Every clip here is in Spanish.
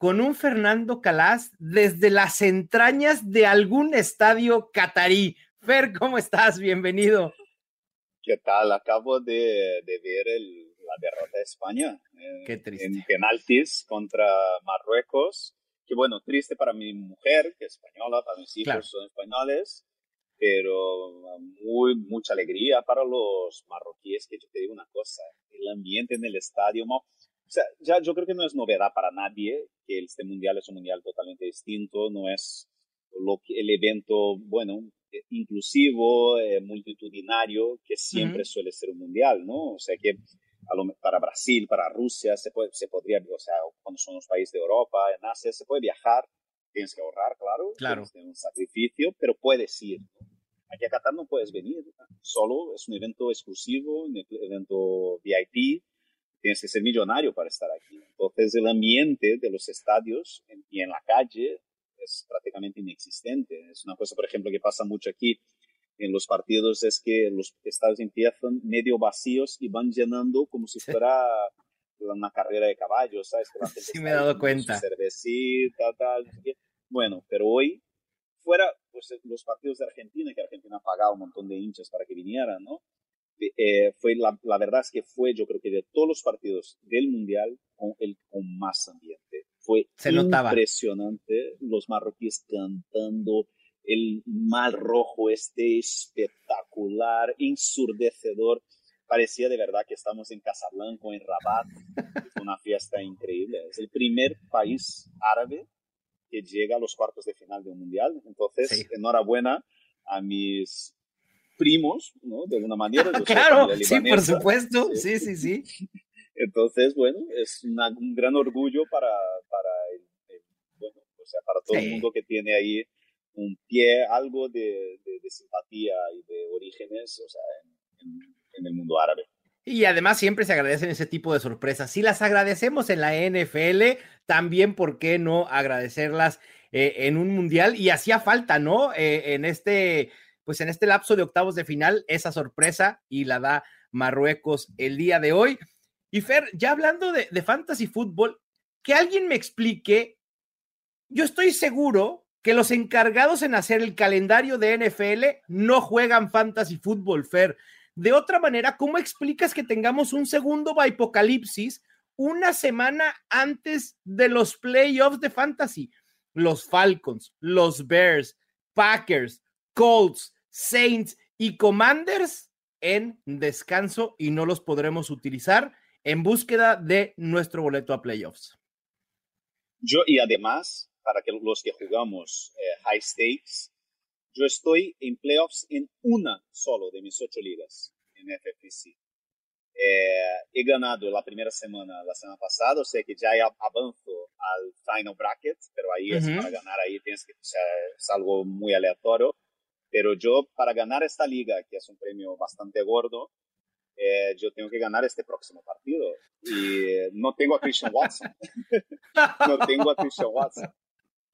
con un Fernando Calas desde las entrañas de algún estadio catarí. Fer, ¿cómo estás? Bienvenido. ¿Qué tal? Acabo de, ver la derrota de España en, penaltis contra Marruecos. Que bueno, triste para mi mujer, que es española, para mis hijos son españoles, pero muy, mucha alegría para los marroquíes, que yo te digo una cosa, el ambiente en el estadio, o sea, ya yo creo que no es novedad para nadie que este mundial es un mundial totalmente distinto, no es lo que, el evento, bueno, eh, inclusivo, eh, multitudinario, que siempre suele ser un mundial, ¿no? O sea que para Brasil, para Rusia, se, puede, se podría, o sea, cuando son los países de Europa, en Asia, se puede viajar, tienes que ahorrar, claro, claro. tienes un sacrificio, pero puedes ir. Aquí a Qatar no puedes venir, solo es un evento exclusivo, un evento VIP, tienes que ser millonario para estar aquí. Entonces el ambiente de los estadios y en la calle es prácticamente inexistente. Es una cosa, por ejemplo, que pasa mucho aquí en los partidos, es que los estadios empiezan medio vacíos y van llenando como si fuera una carrera de caballos, ¿sabes? sí, me he dado cuenta. Cervecita, tal. Bueno, pero hoy, fuera pues, los partidos de Argentina, que Argentina ha pagado un montón de hinchas para que vinieran, ¿no? Eh, fue la, la, verdad es que fue, yo creo que de todos los partidos del Mundial, con el con más ambiente. Fue impresionante los marroquíes cantando, el mal rojo este espectacular, ensurdecedor. Parecía de verdad que estamos en Casablanca en Rabat. Una fiesta increíble. Es el primer país árabe que llega a los cuartos de final de un mundial. Entonces, enhorabuena a mis primos, ¿no? De alguna manera. claro, sí, por supuesto. Sí, sí, sí. Entonces, bueno, es un gran orgullo para, para, bueno, o sea, para todo el mundo que tiene ahí un pie, algo de, de, simpatía y de orígenes, o sea, en, en, el mundo árabe. Y además siempre se agradecen ese tipo de sorpresas. Si las agradecemos en la NFL, también, ¿por qué no agradecerlas eh, en un mundial? Y hacía falta, ¿no? Eh, en este pues en este lapso de octavos de final, esa sorpresa y la da Marruecos el día de hoy. Y Fer, ya hablando de, fantasy fútbol, que alguien me explique, yo estoy seguro que los encargados en hacer el calendario de NFL no juegan fantasy fútbol, Fer. De otra manera, ¿cómo explicas que tengamos un segundo apocalipsis una semana antes de los playoffs de fantasy? Los Falcons, los Bears, Packers, Colts, Saints y Commanders en descanso y no los podremos utilizar en búsqueda de nuestro boleto a playoffs. Yo, y además, para que los que jugamos eh, high stakes, yo estoy en playoffs en una solo de mis ocho ligas en FFC. Eh, he ganado la primera semana, la semana pasada, o sea que ya avanzo al final bracket, pero ahí es para ganar, ahí tienes que, o sea, es algo muy aleatorio. Pero yo, para ganar esta liga, que es un premio bastante gordo, eh, yo tengo que ganar este próximo partido. Y no tengo a Christian Watson. no tengo a Christian Watson.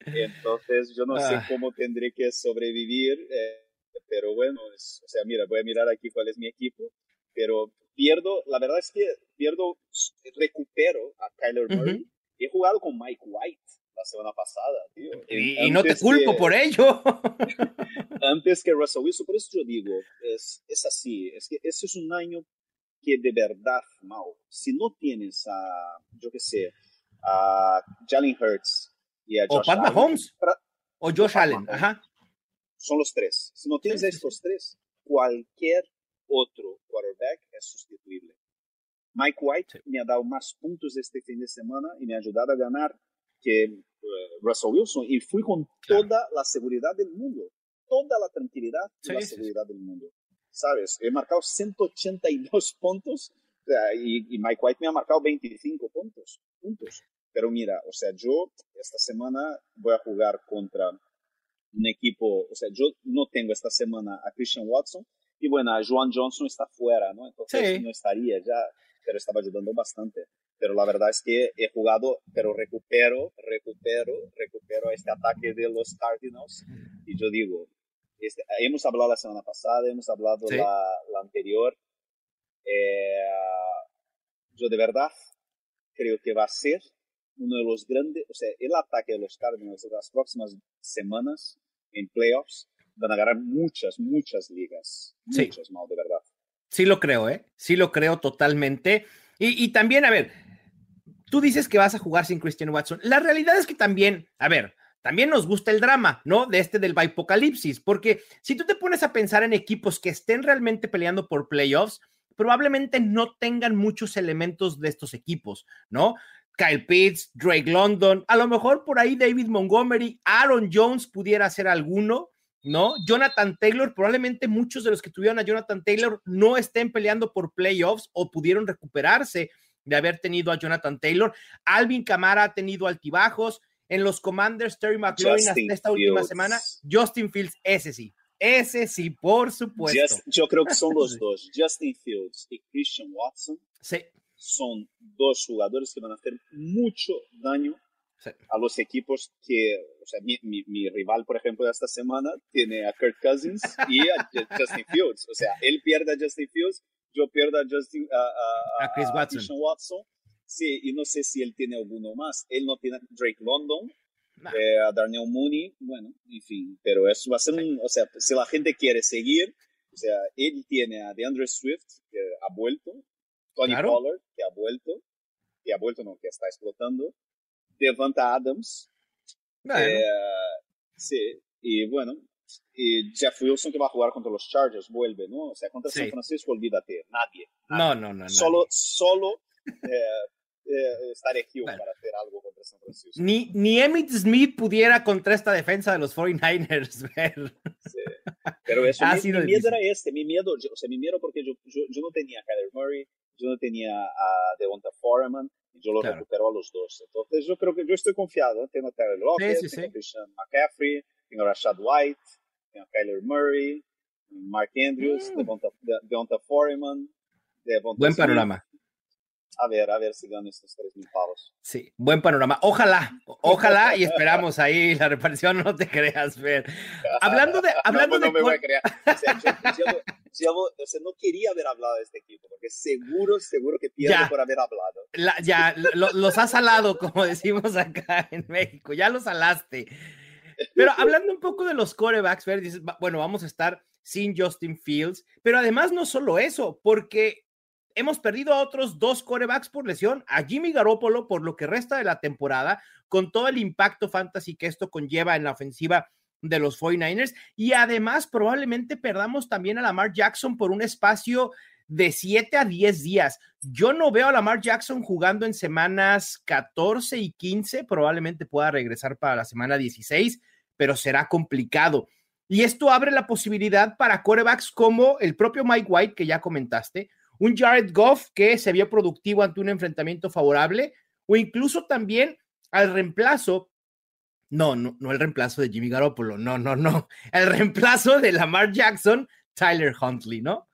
Entonces, yo no sé ah. cómo tendré que sobrevivir. Eh, pero bueno, o sea, mira, voy a mirar aquí cuál es mi equipo. Pero pierdo, la verdad es que pierdo, recupero a Kyler Murray. He jugado con Mike White la semana pasada, tío. Y, no te culpo por ello. antes que Russell Wilson, por eso yo digo, es, es así, es que ese es un año que de verdad, Mau, si no tienes a, yo qué sé, a Jalen Hurts y a Josh o Pat Mahomes, o Josh Allen, ajá. Son los tres. Si no tienes estos tres, cualquier otro quarterback es sustituible. Mike White me ha dado más puntos este fin de semana y me ha ayudado a ganar que Russell Wilson y fui con toda la seguridad del mundo, toda la tranquilidad y la seguridad del mundo. ¿Sabes? He marcado 182 puntos y, y, Mike White me ha marcado 25 puntos, puntos. Pero mira, o sea, yo esta semana voy a jugar contra un equipo, o sea, yo no tengo esta semana a Christian Watson y bueno, a Joan Johnson está fuera, ¿no? Entonces no estaría ya, pero estaba ayudando bastante. Pero la verdad es que he jugado, pero recupero, recupero, recupero este ataque de los Cardinals y yo digo, este, hemos hablado la semana pasada, hemos hablado la, la, anterior. Eh, yo de verdad creo que va a ser uno de los grandes, o sea, el ataque de los Cardinals en las próximas semanas en playoffs van a ganar muchas, muchas ligas. Muchas, mal, de verdad. Sí lo creo, ¿eh? Sí lo creo totalmente. Y, también, a ver, tú dices que vas a jugar sin Christian Watson. La realidad es que también, a ver, también nos gusta el drama, ¿no? De este del Bipocalipsis, porque si tú te pones a pensar en equipos que estén realmente peleando por playoffs, probablemente no tengan muchos elementos de estos equipos, ¿no? Kyle Pitts, Drake London, a lo mejor por ahí David Montgomery, Aaron Jones pudiera ser alguno, ¿no? Jonathan Taylor, probablemente muchos de los que tuvieron a Jonathan Taylor no estén peleando por playoffs o pudieron recuperarse de haber tenido a Jonathan Taylor. Alvin Camara ha tenido altibajos. En los Commanders, Terry McLaurin hasta esta última semana, Justin Fields, ese sí, ese sí, por supuesto. yo creo que son los dos, Justin Fields y Christian Watson. Sí son dos jugadores que van a hacer mucho daño a los equipos que, o sea, mi, mi, rival, por ejemplo, de esta semana tiene a Kirk Cousins y a Justin Fields. O sea, él pierde a Justin Fields, yo pierdo a, Justin, a, Chris Watson. Sí, y no sé si él tiene alguno más. Él no tiene a Drake London, eh, a Darnell Mooney, bueno, en fin, pero eso va a ser un, o sea, si la gente quiere seguir, o sea, él tiene a DeAndre Swift, que ha vuelto, Tony Pollard, que ha vuelto, que ha vuelto, no, que está explotando, Devonta Adams, eh, sí, y bueno, y Jeff Wilson que va a jugar contra los Chargers, vuelve, ¿no? O sea, contra San Francisco, olvídate, nadie. No, no, no. Solo, solo eh, eh, estaré aquí para hacer algo contra San Francisco. Ni, ni Emmitt Smith pudiera contra esta defensa de los 49ers ver. Sí. Pero eso, mi, mi miedo era este, mi miedo, o sea, mi miedo porque yo, yo, yo no tenía a Kyler Murray, yo no tenía a Devonta Foreman, yo lo recupero a los dos. Entonces yo creo que yo estoy confiado, tengo a Tyler Lockett, sí, sí, tengo a Christian McCaffrey, tengo a Rashad White, tengo a Kyler Murray, Mark Andrews, mm. Devonta, Devonta Foreman, Devonta Buen panorama a ver, a ver si ganan estos tres mil pavos. Sí, buen panorama. Ojalá, ojalá y esperamos ahí la reparación, no te creas, ver. Hablando de. Hablando no, no me voy a creer. O sea, yo, no quería haber hablado de este equipo, porque seguro, seguro que pierde por haber hablado. ya, los has salado, como decimos acá en México, ya los salaste. Pero hablando un poco de los corebacks, ver, dices, bueno, vamos a estar sin Justin Fields, pero además no solo eso, porque hemos perdido a otros dos corebacks por lesión, a Jimmy Garoppolo por lo que resta de la temporada, con todo el impacto fantasy que esto conlleva en la ofensiva de los 49ers, y además probablemente perdamos también a Lamar Jackson por un espacio de 7 a 10 días. Yo no veo a Lamar Jackson jugando en semanas 14 y 15, probablemente pueda regresar para la semana 16, pero será complicado. Y esto abre la posibilidad para corebacks como el propio Mike White, que ya comentaste, un Jared Goff que se vio productivo ante un enfrentamiento favorable, o incluso también al reemplazo, no, no, no el reemplazo de Jimmy Garoppolo, no, no, no, el reemplazo de Lamar Jackson, Tyler Huntley, ¿no?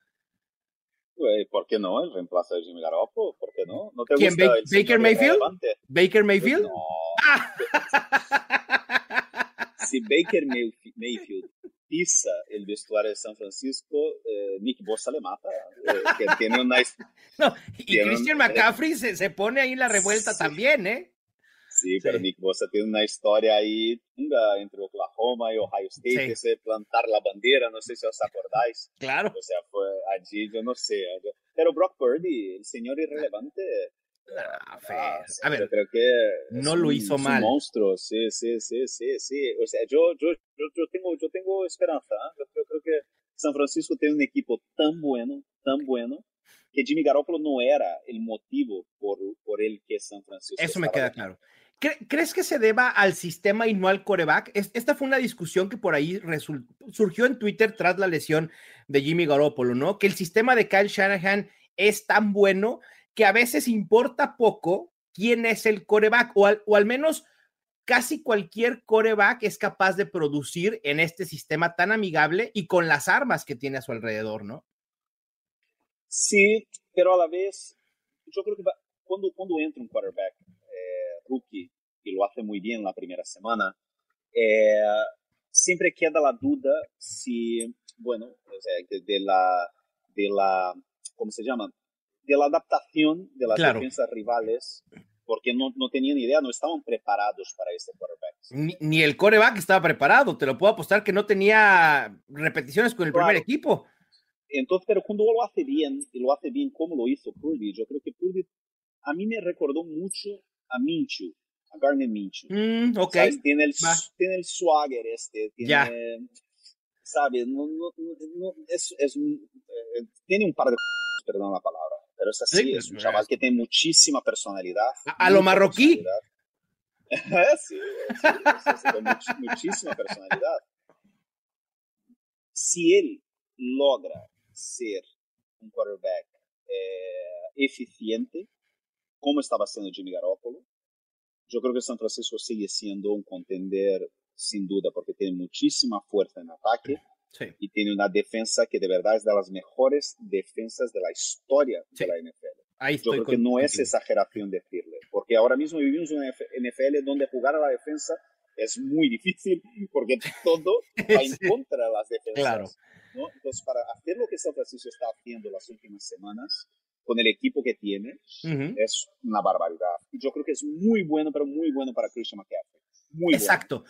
¿Por qué no? El reemplazo de Jimmy Garoppolo, ¿por qué no? ¿No te ¿Quién? Gusta ¿Baker Mayfield? ¿Baker Mayfield? No. si Baker Mayfield pisa el vestuario de San Francisco, eh, Nick Bosa le mata. Eh, que tiene una, no, y Christian McCaffrey se, se, pone ahí en la revuelta también, ¿eh? Sí, pero Nick Bosa tiene una historia ahí entre Oklahoma y Ohio State, que se plantar la bandera, no sé si os acordáis. Claro. O sea, fue allí, yo no sé. Pero Brock Purdy, el señor irrelevante, Ah, a ver, creo que no lo hizo mal. Un monstruo, sí, sí, sí, sí, sí. O sea, yo, yo, yo, tengo, yo tengo esperanza. ¿eh? Yo, creo que San Francisco tiene un equipo tan bueno, tan bueno, que Jimmy Garoppolo no era el motivo por, por el que San Francisco. Eso me queda claro. ¿Crees que se deba al sistema y no al coreback? Esta fue una discusión que por ahí surgió en Twitter tras la lesión de Jimmy Garoppolo, ¿no? Que el sistema de Kyle Shanahan es tan bueno que a veces importa poco quién es el coreback, o al, o al menos casi cualquier coreback es capaz de producir en este sistema tan amigable y con las armas que tiene a su alrededor, ¿no? Sí, pero a la vez, yo creo que cuando, cuando entra un quarterback eh, rookie y lo hace muy bien la primera semana, eh, siempre queda la duda si, bueno, sea, de, la, de la, ¿cómo se llama? De la adaptación de las defensas rivales porque no, no, tenían idea, no estaban preparados para este quarterback. Ni, el coreback estaba preparado, te lo puedo apostar que no tenía repeticiones con el primer equipo. Entonces, pero cuando lo hace bien, y lo hace bien como lo hizo Purdy, yo creo que Purdy a mí me recordó mucho a Minchu, a Garner Minchu. Mm, Tiene, el, tiene el swagger este, tiene, ¿sabes? No, no, no, es, es, eh, tiene un par de... Perdón la palabra pero es así, es un chaval que tiene muchísima personalidad. A, lo marroquí. sí, sí, muchísima personalidad. Si él logra ser un quarterback eh, eficiente, como estaba haciendo Jimmy Garoppolo, yo creo que San Francisco sigue siendo un contender sin duda, porque tiene muchísima fuerza en ataque y tiene una defensa que de verdad es de las mejores defensas de la historia de la NFL. Yo creo que no es exageración decirle, porque ahora mismo vivimos en una NFL donde jugar a la defensa es muy difícil porque todo va en contra de las defensas. Entonces, para hacer lo que San Francisco está haciendo las últimas semanas, con el equipo que tiene, es una barbaridad. Yo creo que es muy bueno, pero muy bueno para Christian McCaffrey. Muy Exacto.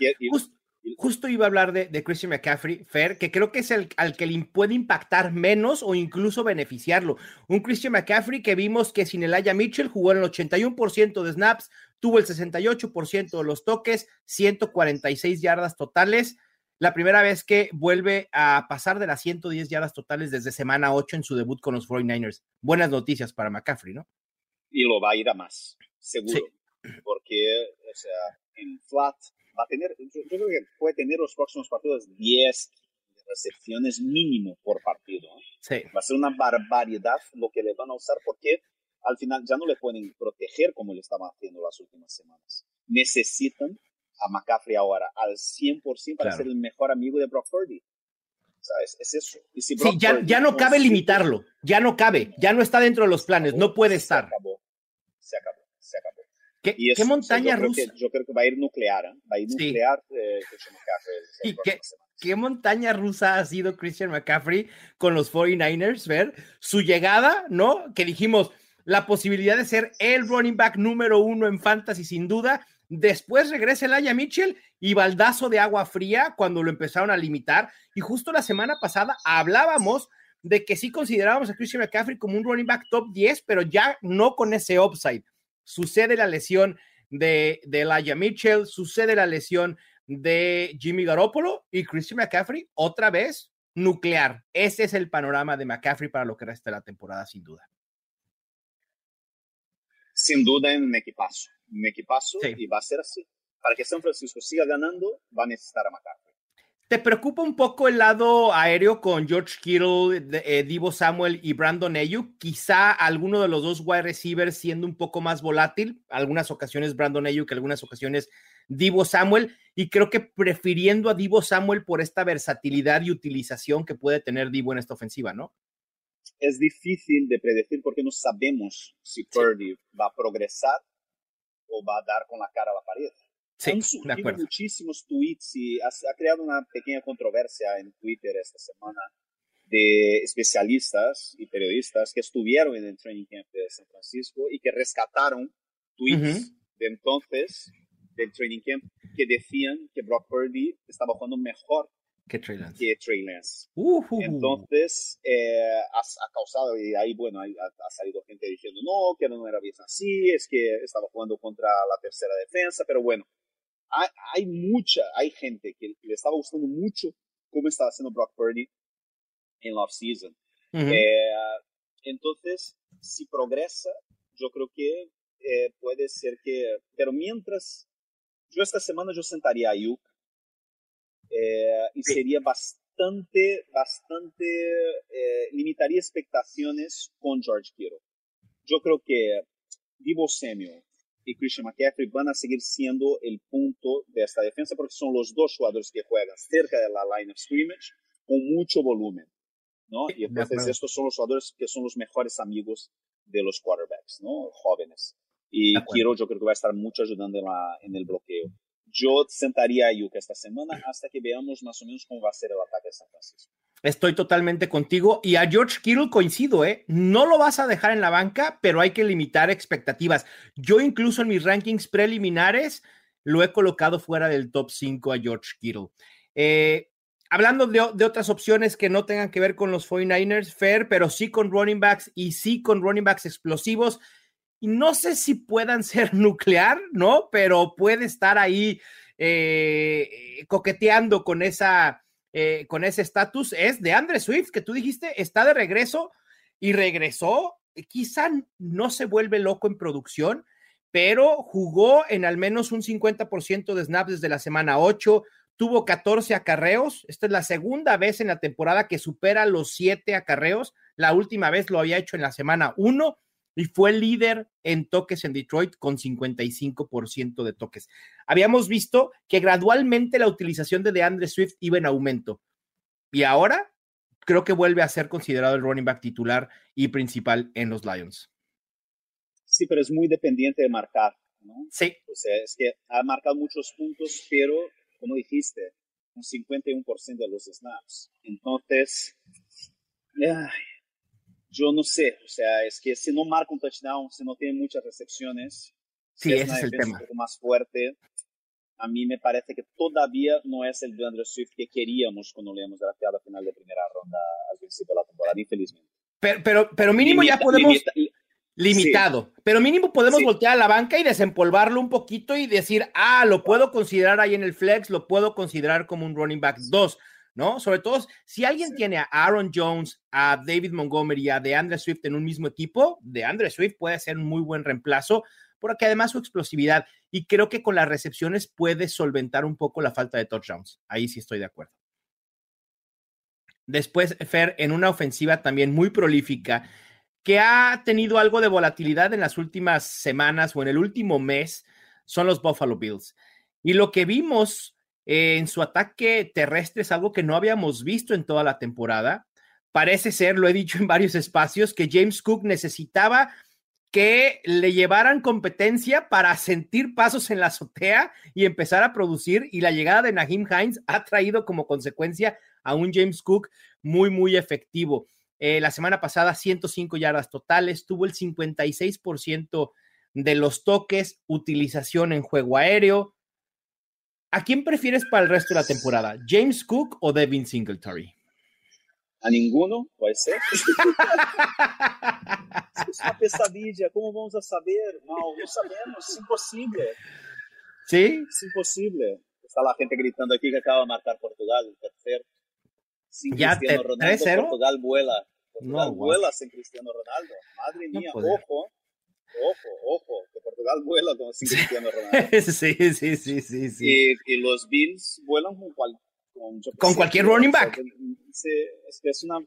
Justo iba a hablar de, Christian McCaffrey, Fer, que creo que es el al que le puede impactar menos o incluso beneficiarlo. Un Christian McCaffrey que vimos que sin el Aya Mitchell jugó en el 81% de snaps, tuvo el 68% de los toques, 146 yardas totales. La primera vez que vuelve a pasar de las 110 yardas totales desde semana 8 en su debut con los 49ers. Buenas noticias para McCaffrey, ¿no? Y lo va a ir a más, seguro. Porque, o sea, en flat va a tener, yo, creo que puede tener los próximos partidos 10 recepciones mínimo por partido. Va a ser una barbaridad lo que le van a usar porque al final ya no le pueden proteger como le estaban haciendo las últimas semanas. Necesitan a McCaffrey ahora al 100% para ser el mejor amigo de Brock Purdy. ¿Sabes? Es eso. sí, ya, ya, no cabe limitarlo, ya no cabe, ya no está dentro de los planes, no puede estar. Se acabó, se acabó, se acabó. ¿Qué, ¿qué montaña rusa? yo creo que va a ir nuclear, ¿eh? va a ir nuclear eh. ¿Y qué, qué, montaña rusa ha sido Christian McCaffrey con los 49ers? Ver su llegada, ¿no? Que dijimos la posibilidad de ser el running back número uno en fantasy, sin duda. Después regresa el Aya Mitchell y baldazo de agua fría cuando lo empezaron a limitar. Y justo la semana pasada hablábamos de que sí considerábamos a Christian McCaffrey como un running back top 10, pero ya no con ese upside sucede la lesión de, de Elijah Mitchell, sucede la lesión de Jimmy Garoppolo y Christian McCaffrey otra vez nuclear. Ese es el panorama de McCaffrey para lo que resta de la temporada, sin duda. Sin duda en un equipazo, un equipazo y va a ser así. Para que San Francisco siga ganando, va a necesitar a McCaffrey. ¿Te preocupa un poco el lado aéreo con George Kittle, eh, Divo Samuel y Brandon Ayuk? Quizá alguno de los dos wide receivers siendo un poco más volátil, algunas ocasiones Brandon Ayuk, algunas ocasiones Divo Samuel, y creo que prefiriendo a Divo Samuel por esta versatilidad y utilización que puede tener Divo en esta ofensiva, ¿no? Es difícil de predecir porque no sabemos si Purdy va a progresar o va a dar con la cara a la pared. Sí, han surgido muchísimos tweets y ha, creado una pequeña controversia en Twitter esta semana de especialistas y periodistas que estuvieron en el training camp de San Francisco y que rescataron tweets de entonces del training camp que decían que Brock Purdy estaba jugando mejor que Trey Lance. Que Trey Lance. Entonces, eh, ha, causado, y ahí, bueno, ha, salido gente diciendo, no, que no era bien así, es que estaba jugando contra la tercera defensa, pero bueno, hay, mucha, hay gente que le estaba gustando mucho cómo estaba haciendo Brock Purdy en la offseason. Eh, entonces, si progresa, yo creo que eh, puede ser que, pero mientras, yo esta semana yo sentaría a Ayuk eh, y sería bastante, bastante, limitaría expectaciones con George Kittle. Yo creo que Divo Samuel y Christian McCaffrey van a seguir siendo el punto de esta defensa porque son los dos jugadores que juegan cerca de la line of scrimmage con mucho volumen. ¿no? Y entonces estos son los jugadores que son los mejores amigos de los quarterbacks, ¿no? Jóvenes. Y quiero, yo creo que va a estar mucho ayudando en, la, en el bloqueo. Yo sentaría a Yuka esta semana hasta que veamos más o menos cómo va a ser el ataque de San Francisco. Estoy totalmente contigo. Y a George Kittle coincido, ¿eh? No lo vas a dejar en la banca, pero hay que limitar expectativas. Yo incluso en mis rankings preliminares lo he colocado fuera del top 5 a George Kittle. Eh, hablando de, otras opciones que no tengan que ver con los 49ers, Fair, pero sí con running backs y sí con running backs explosivos. Y no sé si puedan ser nuclear, ¿no? Pero puede estar ahí eh, coqueteando con esa eh, con ese estatus es de Andre Swift, que tú dijiste, está de regreso y regresó. Quizá no se vuelve loco en producción, pero jugó en al menos un 50% de snaps desde la semana 8, tuvo 14 acarreos. Esta es la segunda vez en la temporada que supera los 7 acarreos. La última vez lo había hecho en la semana 1 y fue líder en toques en Detroit con 55% de toques. Habíamos visto que gradualmente la utilización de DeAndre Swift iba en aumento y ahora creo que vuelve a ser considerado el running back titular y principal en los Lions. Sí, pero es muy dependiente de marcar, ¿no? Sí. O sea, es que ha marcado muchos puntos, pero como dijiste, un 51% de los snaps. Entonces, yo no sé, o sea, es que si no marca un touchdown, si no tiene muchas recepciones, sí, si es ese es el tema. un poco más fuerte, a mí me parece que todavía no es el DeAndre Swift que queríamos cuando le hemos drafteado a final de primera ronda al principio de la temporada, infelizmente. Pero, pero, pero mínimo ya podemos... limitado, pero mínimo podemos voltear a la banca y desempolvarlo un poquito y decir, ah, lo puedo considerar ahí en el flex, lo puedo considerar como un running back 2. ¿No? Sobre todo si alguien tiene a Aaron Jones, a David Montgomery, a DeAndre Swift en un mismo equipo, DeAndre Swift puede ser un muy buen reemplazo, porque además su explosividad y creo que con las recepciones puede solventar un poco la falta de touchdowns. Ahí sí estoy de acuerdo. Después, Fer, en una ofensiva también muy prolífica, que ha tenido algo de volatilidad en las últimas semanas o en el último mes, son los Buffalo Bills. Y lo que vimos en su ataque terrestre es algo que no habíamos visto en toda la temporada. Parece ser, lo he dicho en varios espacios, que James Cook necesitaba que le llevaran competencia para sentir pasos en la azotea y empezar a producir. Y la llegada de Naheem Hines ha traído como consecuencia a un James Cook muy, muy efectivo. Eh, la semana pasada, 105 yardas totales, tuvo el 56% de los toques, utilización en juego aéreo, ¿A quién prefieres para el resto de la temporada? ¿James Cook o Devin Singletary? A ninguno, puede ser. es una pesadilla. ¿Cómo vamos a saber? No, no sabemos. Es imposible. ¿Sí? Es imposible. Está la gente gritando aquí que acaba de marcar Portugal, el tercer. Sin ya Cristiano Ronaldo, Portugal vuela. Portugal No, vuela sin Cristiano Ronaldo. Madre mía, ojo. Ojo, ojo, que Portugal vuela con sin Cristiano Ronaldo. sí, sí, sí, sí, sí. Y, y los Bills vuelan con, cual, con, Con cualquier running back. sí, es que es una,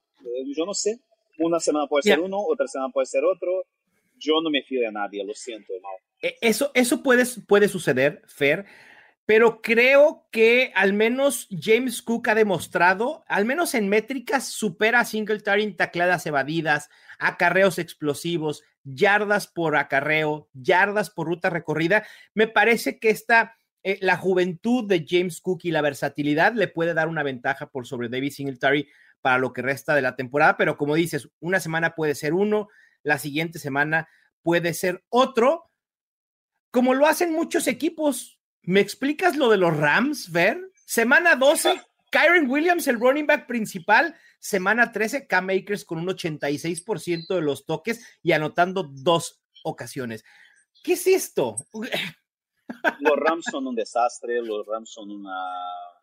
yo no sé, una semana puede ser Ya. uno, otra semana puede ser otro. Yo no me fío de nadie, lo siento, Mau. E- Eso, eso puede, puede suceder, Fer, pero creo que al menos James Cook ha demostrado, al menos en métricas, supera a Singletary en tacleadas evadidas, acarreos explosivos, yardas por acarreo, yardas por ruta recorrida. Me parece que esta, eh, la juventud de James Cook y la versatilidad le puede dar una ventaja por sobre David Singletary para lo que resta de la temporada, pero como dices, una semana puede ser uno, la siguiente semana puede ser otro, como lo hacen muchos equipos. ¿Me explicas lo de los Rams, Ver? Semana 12, Kyron Williams, el running back principal. Semana 13, Cam Akers con un 86% de los toques y anotando dos ocasiones. ¿Qué es esto? Los Rams son un desastre, los Rams son una,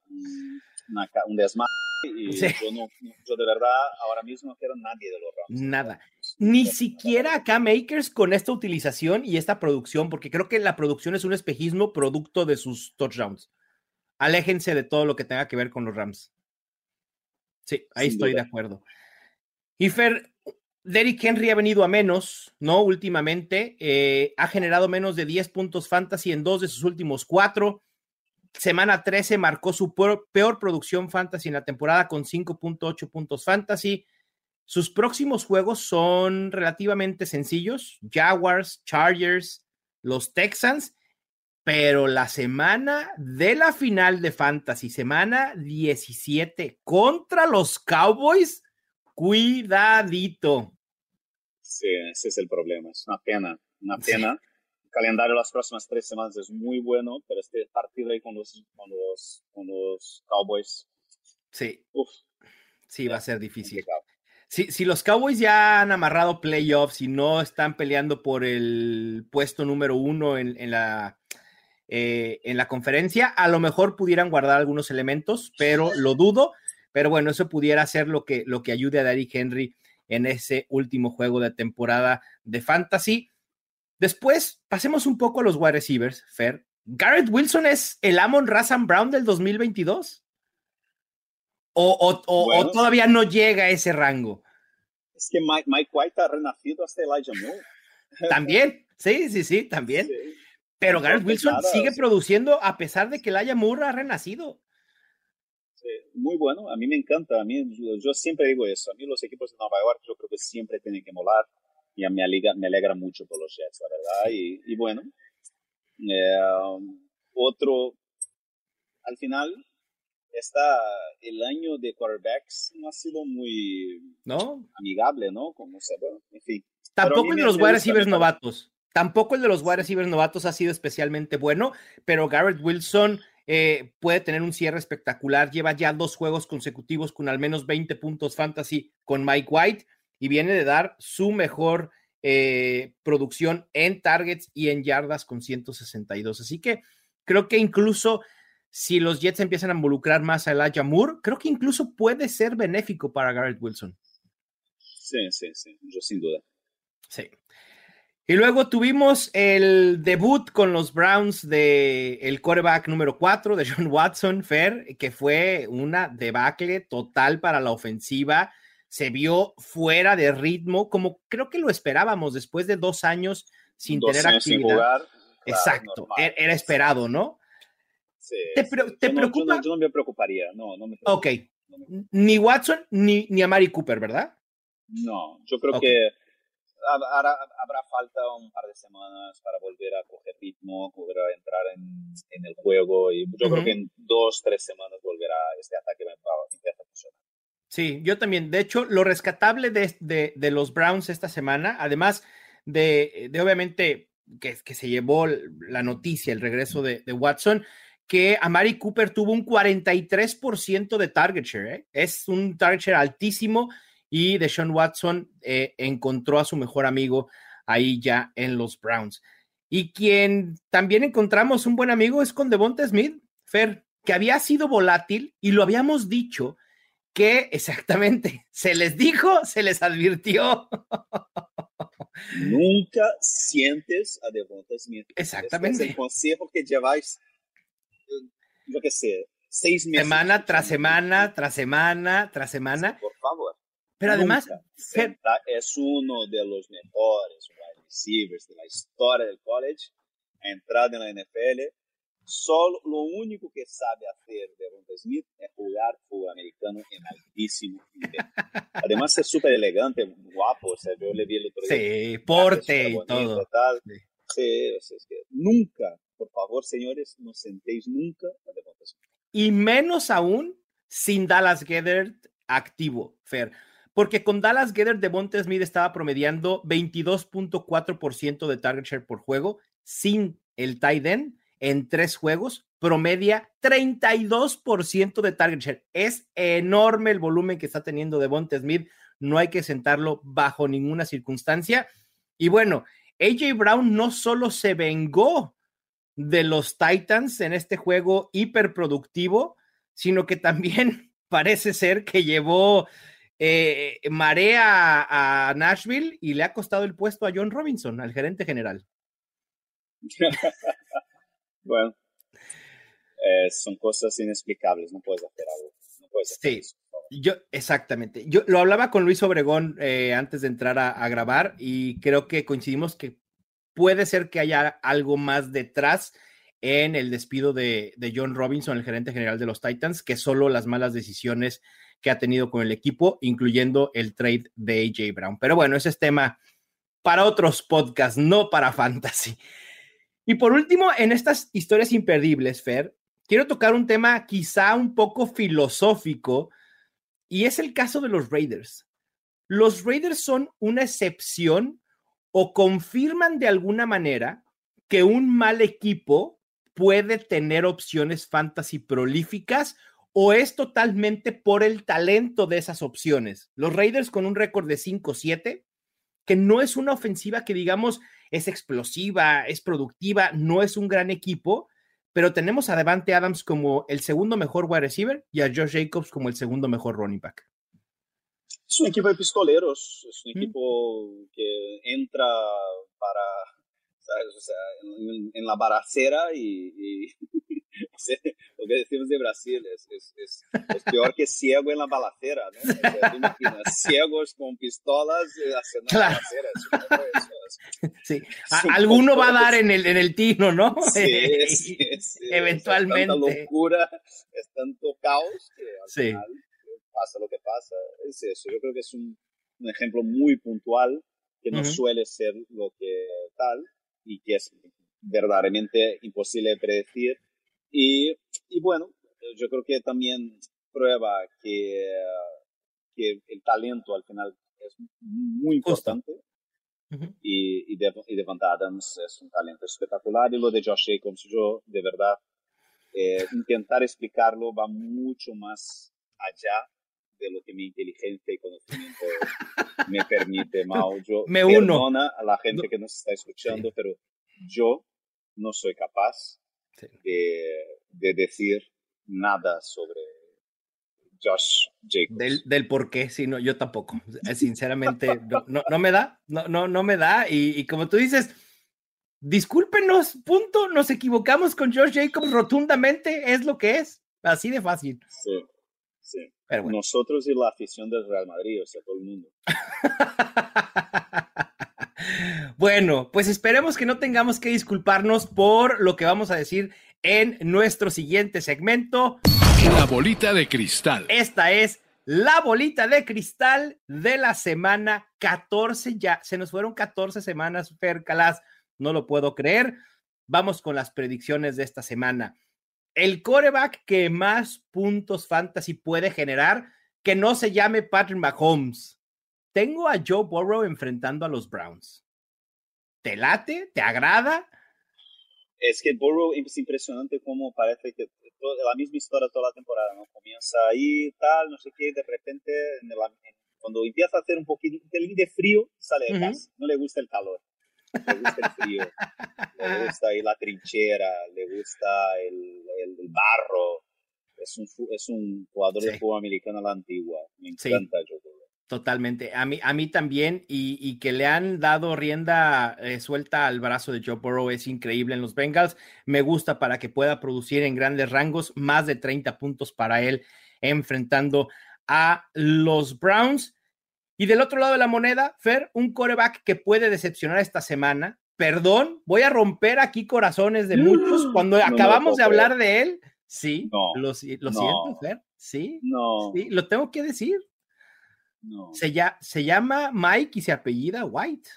un- una un desmadre y Sí. yo, no, yo de verdad ahora mismo no quiero nadie de los Rams. Nada. Ni siquiera a Cam Akers con esta utilización y esta producción, porque creo que la producción es un espejismo producto de sus touchdowns. Aléjense de todo lo que tenga que ver con los Rams. Sí, ahí Sin estoy duda. de acuerdo. Y Fer, Derrick Henry ha venido a menos, ¿no? Últimamente, eh, ha generado menos de 10 puntos fantasy en dos de sus últimos cuatro. Semana 13 marcó su peor, peor producción fantasy en la temporada con 5.8 puntos fantasy. Sus próximos juegos son relativamente sencillos: Jaguars, Chargers, los Texans, pero la semana de la final de fantasy, semana 17 contra los Cowboys, cuidadito. Sí, ese es el problema. Es una pena, una pena. El calendario de las próximas tres semanas es muy bueno, pero este partido ahí con los, con los, con los Cowboys. Sí. Uf, sí, va a ser difícil. Si, si, los Cowboys ya han amarrado playoffs y no están peleando por el puesto número uno en, en la, eh, en la conferencia, a lo mejor pudieran guardar algunos elementos, pero lo dudo. Pero bueno, eso pudiera ser lo que, lo que ayude a Derrick Henry en ese último juego de temporada de Fantasy. Después, pasemos un poco a los wide receivers, Fer. ¿Garrett Wilson es el Amon Razan Brown del 2022? ¿O, o, todavía no llega a ese rango? Es que Mike, White ha renacido hasta Elijah Moore. También, sí, sí, sí, también. Pero Garrett Wilson sigue produciendo a pesar de que Elijah Moore ha renacido muy bueno, a mí me encanta, a mí yo, siempre digo eso, a mí los equipos de Nueva York yo creo que siempre tienen que molar y a mí me alegra, me alegra mucho por los Jets, la verdad, y, bueno, eh, otro, al final, está el año de quarterbacks no ha sido muy ¿No? amigable, ¿no? Como se, bueno, en fin. Tampoco el de los wide receivers novatos. Tampoco el de los wide receivers novatos ha sido especialmente bueno, pero Garrett Wilson eh, puede tener un cierre espectacular. Lleva ya dos juegos consecutivos con al menos 20 puntos fantasy con Mike White y viene de dar su mejor eh, producción en targets y en yardas con 162. Así que creo que incluso si los Jets empiezan a involucrar más a Elijah Moore, creo que incluso puede ser benéfico para Garrett Wilson. Sí, sí, sí, yo sin duda. Sí. Y luego tuvimos el debut con los Browns de el quarterback número 4 de John Watson, Fair, que fue una debacle total para la ofensiva. Se vio fuera de ritmo, como creo que lo esperábamos después de dos años sin tener actividad. Exacto, e-, era esperado, ¿no? Sí, ¿Te, preocupa? Yo no, me preocuparía, no, no me Ok, ni Watson ni, ni a Mari Cooper, ¿verdad? No, yo creo que habrá, habrá, falta un par de semanas para volver a coger ritmo, volver a entrar en, en el juego y yo creo que en dos, tres semanas volverá este ataque a empezar a funcionar. Sí, yo también. De hecho, lo rescatable de, de, de los Browns esta semana, además de, de obviamente que, que, se llevó la noticia, el regreso de, de Watson, que Amari Cooper tuvo un 43% de target share. ¿eh? Es un target share altísimo y Deshaun Watson eh, encontró a su mejor amigo ahí ya en los Browns. Y quien también encontramos un buen amigo es con Devonta Smith, Fer, que había sido volátil y lo habíamos dicho que exactamente se les dijo, se les advirtió. Nunca sientes a Devonta Smith. Exactamente. es el consejo que lleváis, yo qué sé, seis meses. Semana tras semana, tras semana, tras semana. por favor. Pero además, es uno de los mejores wide receivers de la historia del college, ha entrado en la NFL. Solo lo único que sabe hacer Devonta Smith es jugar fútbol americano en altísimo nivel. Además es súper elegante, guapo, o sea, yo le vi el otro día. Sí, porte y todo. Sí, o sea, es que nunca, por favor, señores, no sentéis nunca a Devonta. Y menos aún sin Dallas Gedert activo, Fer porque con Dallas Gether, Devonta Smith estaba promediando 22.4% de target share por juego sin el tight end en tres juegos, promedia 32% de target share. Es enorme el volumen que está teniendo Devonta Smith, no hay que sentarlo bajo ninguna circunstancia. Y bueno, AJ Brown no solo se vengó de los Titans en este juego hiperproductivo, sino que también parece ser que llevó eh, marea a Nashville y le ha costado el puesto a John Robinson, al gerente general. bueno, eh, son cosas inexplicables, no puedes hacer algo. No puedes hacer sí. eso, Yo, exactamente. Yo lo hablaba con Luis Obregón eh, antes de entrar a, grabar y creo que coincidimos que puede ser que haya algo más detrás en el despido de, John Robinson, el gerente general de los Titans, que solo las malas decisiones que ha tenido con el equipo, incluyendo el trade de AJ Brown. Pero bueno, ese es tema para otros podcasts, no para fantasy. Y por último, en estas historias imperdibles, Fer, quiero tocar un tema quizá un poco filosófico y es el caso de los Raiders. Los Raiders son una excepción o confirman de alguna manera que un mal equipo puede tener opciones fantasy prolíficas o es totalmente por el talento de esas opciones. Los Raiders con un récord de 5-7 que no es una ofensiva que digamos es explosiva, es productiva, no es un gran equipo, pero tenemos a Devante Adams como el segundo mejor wide receiver y a Josh Jacobs como el segundo mejor running back. Es un equipo de pistoleros, es un equipo que entra para, ¿sabes? O sea, en, la baracera y, lo que decimos de Brasil es, es, es, es, peor que ciego en la balacera, ¿no? O imaginas, ciegos con pistolas haciendo claro. balaceras. Sí, alguno va a dar en el, en el tino, ¿no? Sí, sí, sí Eventualmente. Es tanta locura, es tanto caos que al final pasa lo que pasa. Es eso, yo creo que es un, un ejemplo muy puntual que no suele ser lo que tal y que es verdaderamente imposible de predecir y, y bueno, yo creo que también prueba que, que el talento al final es muy importante. Y, y, de, y Adams es un talento espectacular. Y lo de Josh Jacobs, yo de verdad, eh, intentar explicarlo va mucho más allá de lo que mi inteligencia y conocimiento me permite, Mao. Yo me uno. perdona a la gente que nos está escuchando, pero yo no soy capaz de, decir nada sobre Josh Jacobs. Del, por qué, sí, no, yo tampoco. Eh, sinceramente, no, no, me da, no, no, no me da. Y, como tú dices, discúlpenos, punto, nos equivocamos con Josh Jacobs rotundamente, es lo que es, así de fácil. Sí, sí. Pero Nosotros y la afición del Real Madrid, o sea, todo el mundo. Bueno, pues esperemos que no tengamos que disculparnos por lo que vamos a decir en nuestro siguiente segmento. La bolita de cristal. Esta es la bolita de cristal de la semana 14. Ya se nos fueron 14 semanas, Fer no lo puedo creer. Vamos con las predicciones de esta semana. El coreback que más puntos fantasy puede generar, que no se llame Patrick Mahomes. Tengo a Joe Burrow enfrentando a los Browns. ¿Te late? ¿Te agrada? Es que Burrow es impresionante como parece que la misma historia toda la temporada, ¿no? Comienza ahí, tal, no sé qué, de repente, cuando empieza a hacer un poquito de frío, sale de casa. No le gusta el calor, le gusta el frío, le gusta ahí la trinchera, le gusta el, el, barro. Es un, es un jugador de fútbol americano a la antigua. Me encanta Joe Burrow. Totalmente. A mí, a mí también. Y, que le han dado rienda eh, suelta al brazo de Joe Burrow es increíble en los Bengals. Me gusta para que pueda producir en grandes rangos más de 30 puntos para él enfrentando a los Browns. Y del otro lado de la moneda, Fer, un coreback que puede decepcionar esta semana. Perdón, voy a romper aquí corazones de muchos cuando acabamos de hablar de él. Sí, lo, lo siento, Fer. Sí, no. sí, lo tengo que decir. Se, ya, se llama Mike y se apellida White.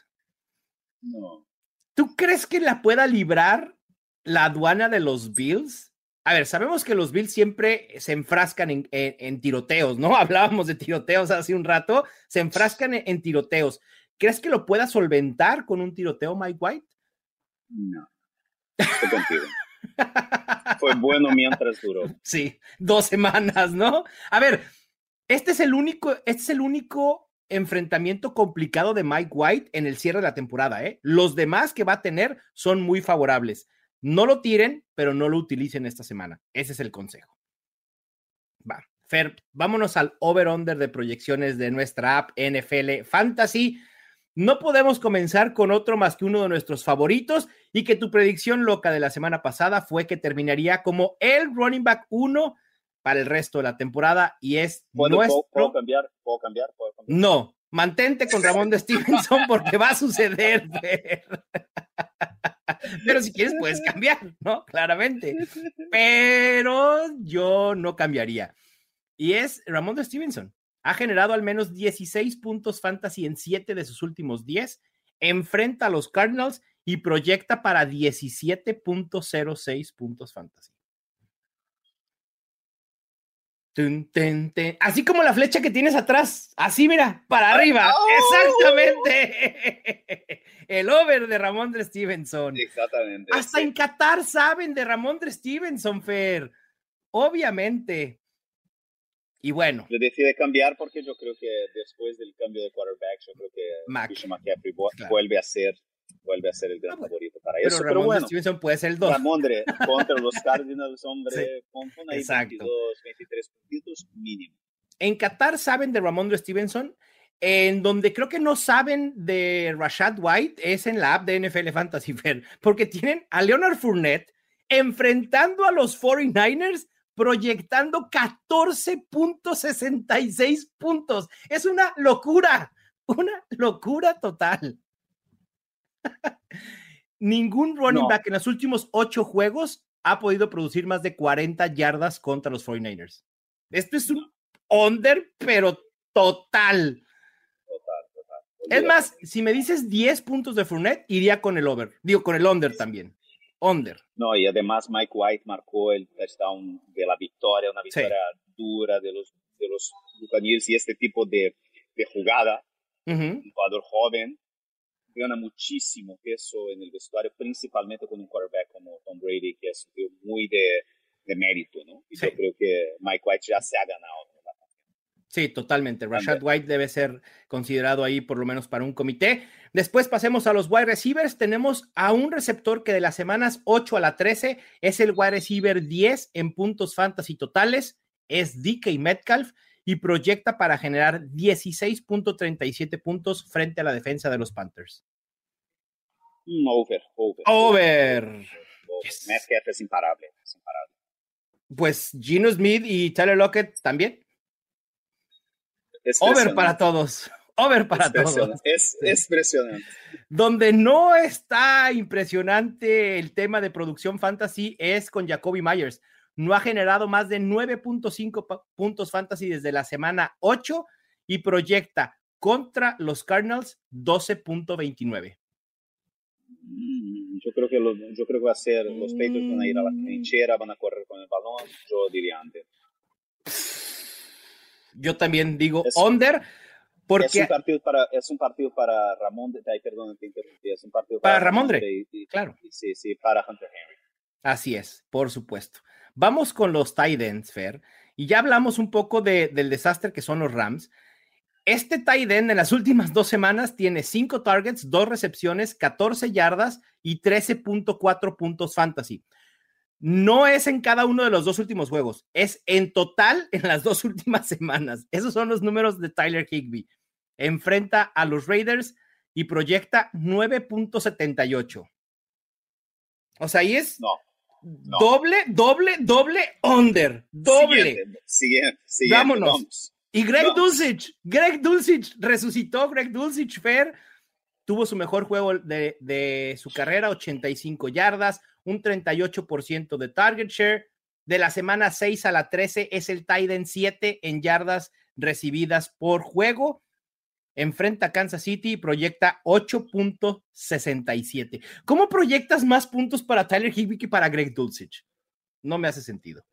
No. ¿Tú crees que la pueda librar la aduana de los Bills? A ver, sabemos que los Bills siempre se enfrascan en, tiroteos, ¿no? Hablábamos de tiroteos hace un rato, se enfrascan en, tiroteos. ¿Crees que lo pueda solventar con un tiroteo Mike White? No. Estoy contigo. Fue bueno mientras duró. Sí, dos semanas, ¿no? A ver, este es el único, este es el único enfrentamiento complicado de Mike White en el cierre de la temporada. ¿eh? Los demás que va a tener son muy favorables. No lo tiren, pero no lo utilicen esta semana. Ese es el consejo. Va. Fer, vámonos al over-under de proyecciones de nuestra app NFL Fantasy. No podemos comenzar con otro más que uno de nuestros favoritos y que tu predicción loca de la semana pasada fue que terminaría como el running back 1 para el resto de la temporada y es ¿Puedo, nuestro... ¿puedo, cambiar? ¿Puedo cambiar? ¿Puedo cambiar? No, mantente con Ramón de Stevenson porque va a suceder. Pero si quieres puedes cambiar, ¿no? Claramente. Pero yo no cambiaría. Y es Ramón de Stevenson. Ha generado al menos 16 puntos fantasy en 7 de sus últimos 10. Enfrenta a los Cardinals y proyecta para 17.06 puntos fantasy. Tun, ten, ten. Así como la flecha que tienes atrás, así mira, para arriba. ¡Oh! Exactamente. El over de Ramón de Stevenson. Exactamente. Hasta sí. en Qatar saben de Ramón de Stevenson, Fer. Obviamente. Y bueno, Yo decidí cambiar porque yo creo que después del cambio de quarterback, yo creo que Mac. McCaffrey Claro. vuelve a ser vuelve a ser el gran Ah, bueno. favorito para pero eso. Ramón Pero bueno, Stevenson puede ser el 2. Ramondre contra los Cardinals, hombre, Sí, ahí exacto. 22, 23 puntitos mínimo. En Qatar saben de Ramón de Stevenson. En donde creo que no saben de Rashad White es en la app de NFL Fantasy Fair, porque tienen a Leonard Fournette enfrentando a los 49ers, proyectando 14.66 puntos. Es una locura, una locura total. Ningún running No. back en los últimos ocho juegos ha podido producir más de 40 yardas contra los 49ers. Esto es un under, pero total. Total, total. Es más, si me dices 10 puntos de Fournette, iría con el over. Digo, con el under también. Under. No, y además Mike White marcó el touchdown de la victoria, una Sí. victoria dura de los, de los Buccaneers y este tipo de, de jugada, un jugador joven, gana muchísimo peso en el vestuario, principalmente con un quarterback como Tom Brady, que es un tío muy de, de mérito, ¿no? Y Sí. yo creo que Mike White ya se ha ganado. Sí, totalmente. Rashad. White debe ser considerado ahí por lo menos para un comité. Después pasemos a los wide receivers. Tenemos a un receptor que de las semanas 8 a la 13 es el wide receiver 10 en puntos fantasy totales. Es DK Metcalf y proyecta para generar 16.37 puntos frente a la defensa de los Panthers. Mm, over, over. Over. Over. Yes. Es imparable, es imparable. Pues Gino Smith y Tyler Lockett también. Over para todos. Over para es todos. impresionante, Es, Sí. es impresionante. Donde no está impresionante el tema de producción fantasy es con Jacoby Myers. No ha generado más de 9.5 pa- puntos fantasy desde la semana 8 y proyecta contra los Cardinals 12.29. Mm, Yo creo que los, yo creo que va a ser los Patriots van a ir a la Mm. trinchera, van a correr con el balón. Yo diría under. Yo también digo Es- under Es porque un partido para es un partido para Ramón, de- ay, perdón, te interrumpí, es un partido Para para, Ramondre, y- y- claro. y sí, sí, para Hunter Henry. Así es, por supuesto. Vamos con los tight ends, Fer. Y ya hablamos un poco de- del desastre que son los Rams. Este tight end en las últimas dos semanas tiene cinco targets, dos recepciones, 14 yardas y 13.4 puntos fantasy. No es en cada uno de los dos últimos juegos, es en total en las dos últimas semanas. Esos son los números de Tyler Higby. Enfrenta a los Raiders y proyecta 9.78. O sea, ahí es No, no. doble, doble, doble under. Doble. Siguiente, siguiente, siguiente, Vámonos. vamos. Y Greg No. Dulcich, Greg Dulcich, resucitó Greg Dulcich, Fer, tuvo su mejor juego de, de su carrera, 85 yardas, un 38% de target share. De la semana 6 a la 13 es el tight end 7 en yardas recibidas por juego. Enfrenta a Kansas City y proyecta 8.67. ¿Cómo proyectas más puntos para Tyler Higby que para Greg Dulcich? No me hace sentido.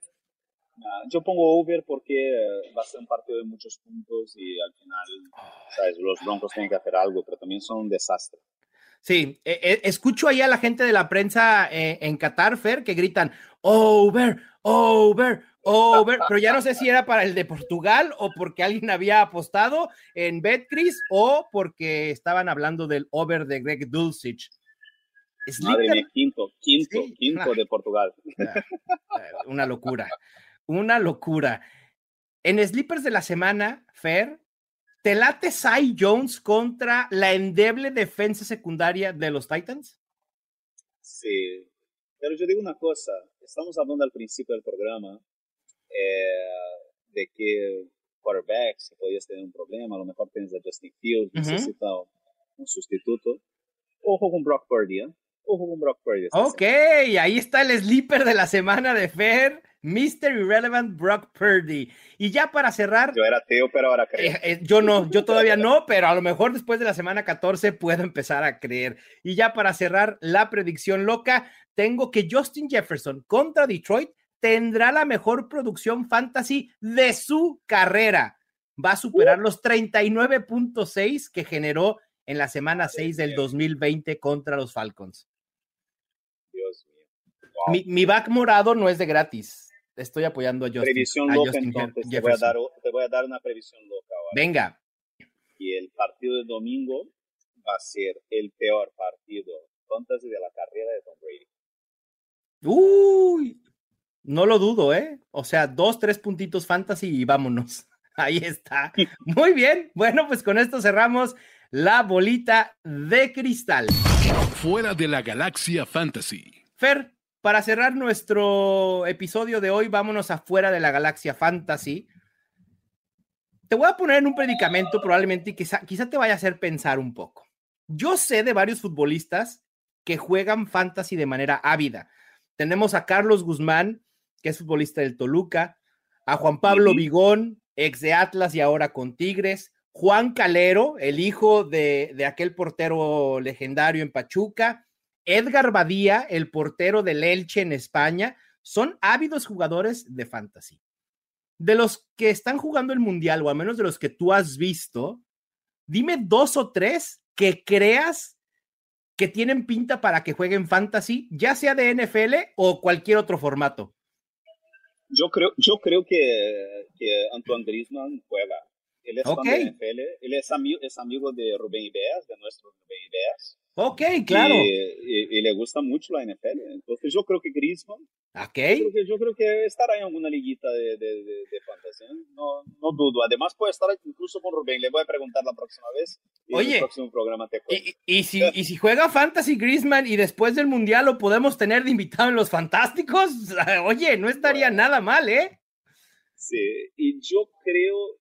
Ah, Yo pongo over porque eh, va a ser un partido de muchos puntos y al final, sabes, los Broncos tienen que hacer algo, pero también son un desastre. Sí, eh, eh, escucho ahí a la gente de la prensa eh, en Qatar, Fer, que gritan over, over, over, pero ya no sé si era para el de Portugal o porque alguien había apostado en Betcris o porque estaban hablando del over de Greg Dulcich. Madre mía, quinto, quinto, Sí, quinto claro. de Portugal. Una locura, una locura. En Sleepers de la semana, Fer, ¿te late Cy Jones contra la endeble defensa secundaria de los Titans? Sí, pero yo digo una cosa, estamos hablando al principio del programa, eh, de que quarterback, si podías tener un problema, a lo mejor tienes a Justin Fields, necesita un sustituto. Ojo con Brock Purdy, ¿eh? Ojo con Brock Purdy. Ok, ahí está el sleeper de la semana de Fer. Mr. Irrelevant Brock Purdy. Y ya para cerrar. Yo era Teo, pero ahora creo. Eh, eh, yo no, yo todavía no, pero a lo mejor después de la semana 14 puedo empezar a creer. Y ya para cerrar la predicción loca, tengo que Justin Jefferson contra Detroit tendrá la mejor producción fantasy de su carrera. Va a superar los 39.6 que generó en la semana 6 del 2020 contra los Falcons. Dios mío. Mi, back morado no es de gratis. Estoy apoyando a Justin. Previsión loca, entonces. Te voy, a dar, te voy, a dar, una previsión loca. Venga. Y el partido de domingo va a ser el peor partido fantasy de la carrera de Tom Brady. Uy, no lo dudo, ¿eh? O sea, dos, tres puntitos fantasy y vámonos. Ahí está. Muy bien. Bueno, pues con esto cerramos la bolita de cristal. Fuera de la galaxia fantasy. Fer, para cerrar nuestro episodio de hoy, vámonos afuera de la galaxia fantasy. Te voy a poner en un predicamento probablemente y quizá, quizá te vaya a hacer pensar un poco. Yo sé de varios futbolistas que juegan fantasy de manera ávida. Tenemos a Carlos Guzmán, que es futbolista del Toluca, a Juan Pablo Vigón, ex de Atlas y ahora con Tigres, Juan Calero, el hijo de, aquel portero legendario en Pachuca, Edgar Badía, el portero del Elche en España, son ávidos jugadores de fantasy. De los que están jugando el Mundial, o al menos de los que tú has visto, dime dos o tres que creas que tienen pinta para que jueguen fantasy, ya sea de NFL o cualquier otro formato. Yo creo, yo creo que, que Antoine Griezmann juega. Él es okay. fan de NFL, él es amigo, es amigo de Rubén Ibeas, de nuestro Rubén Ibeas. Ok, claro. Y, le gusta mucho la NFL. Entonces yo creo que Griezmann, okay. yo, creo que, yo creo que estará en alguna liguita de, de, de, fantasía. No, no dudo. Además puede estar incluso con Rubén. Le voy a preguntar la próxima vez. Y Oye, en el próximo programa te y, y, si, y si juega Fantasy Griezmann y después del Mundial lo podemos tener de invitado en Los Fantásticos, oye, no estaría nada mal, ¿eh? Sí, y yo creo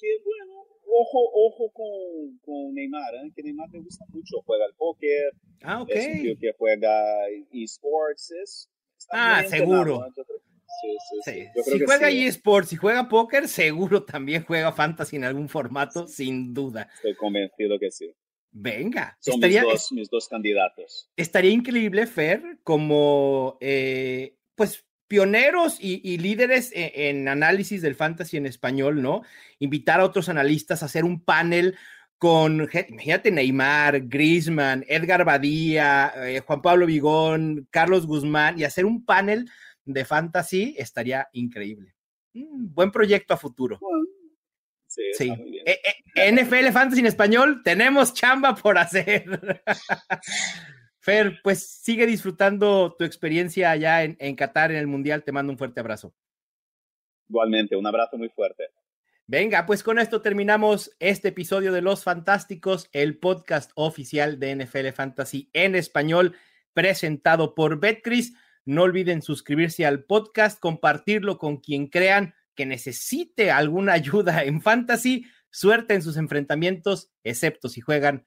que, bueno, ojo, ojo con, con Neymar, ¿eh? que Neymar me gusta mucho, juega al póker, ah, ok. es un tío que juega esports, es, ah, seguro. Sí, sí, sí. Si juega eSports, si juega póker, seguro también juega fantasy en algún formato, sin duda. Estoy convencido que sí. Venga, son estaría, mis, dos, mis dos candidatos. Estaría increíble, Fer, como eh, pues pioneros y, líderes e, en, análisis del fantasy en español, ¿no? Invitar a otros analistas a hacer un panel con, imagínate, Neymar, Griezmann, Edgar Badía, eh, Juan Pablo Vigón, Carlos Guzmán, y hacer un panel de fantasy estaría increíble. Mm, buen proyecto a futuro. sí, sí. Eh, eh, NFL Fantasy en español, tenemos chamba por hacer. Fer, pues sigue disfrutando tu experiencia allá en, en Qatar en el Mundial. Te mando un fuerte abrazo. Igualmente, un abrazo muy fuerte. Venga, pues con esto terminamos este episodio de Los Fantásticos, el podcast oficial de NFL Fantasy en español, presentado por Betcris. No olviden suscribirse al podcast, compartirlo con quien crean que necesite alguna ayuda en fantasy. Suerte en sus enfrentamientos, excepto si juegan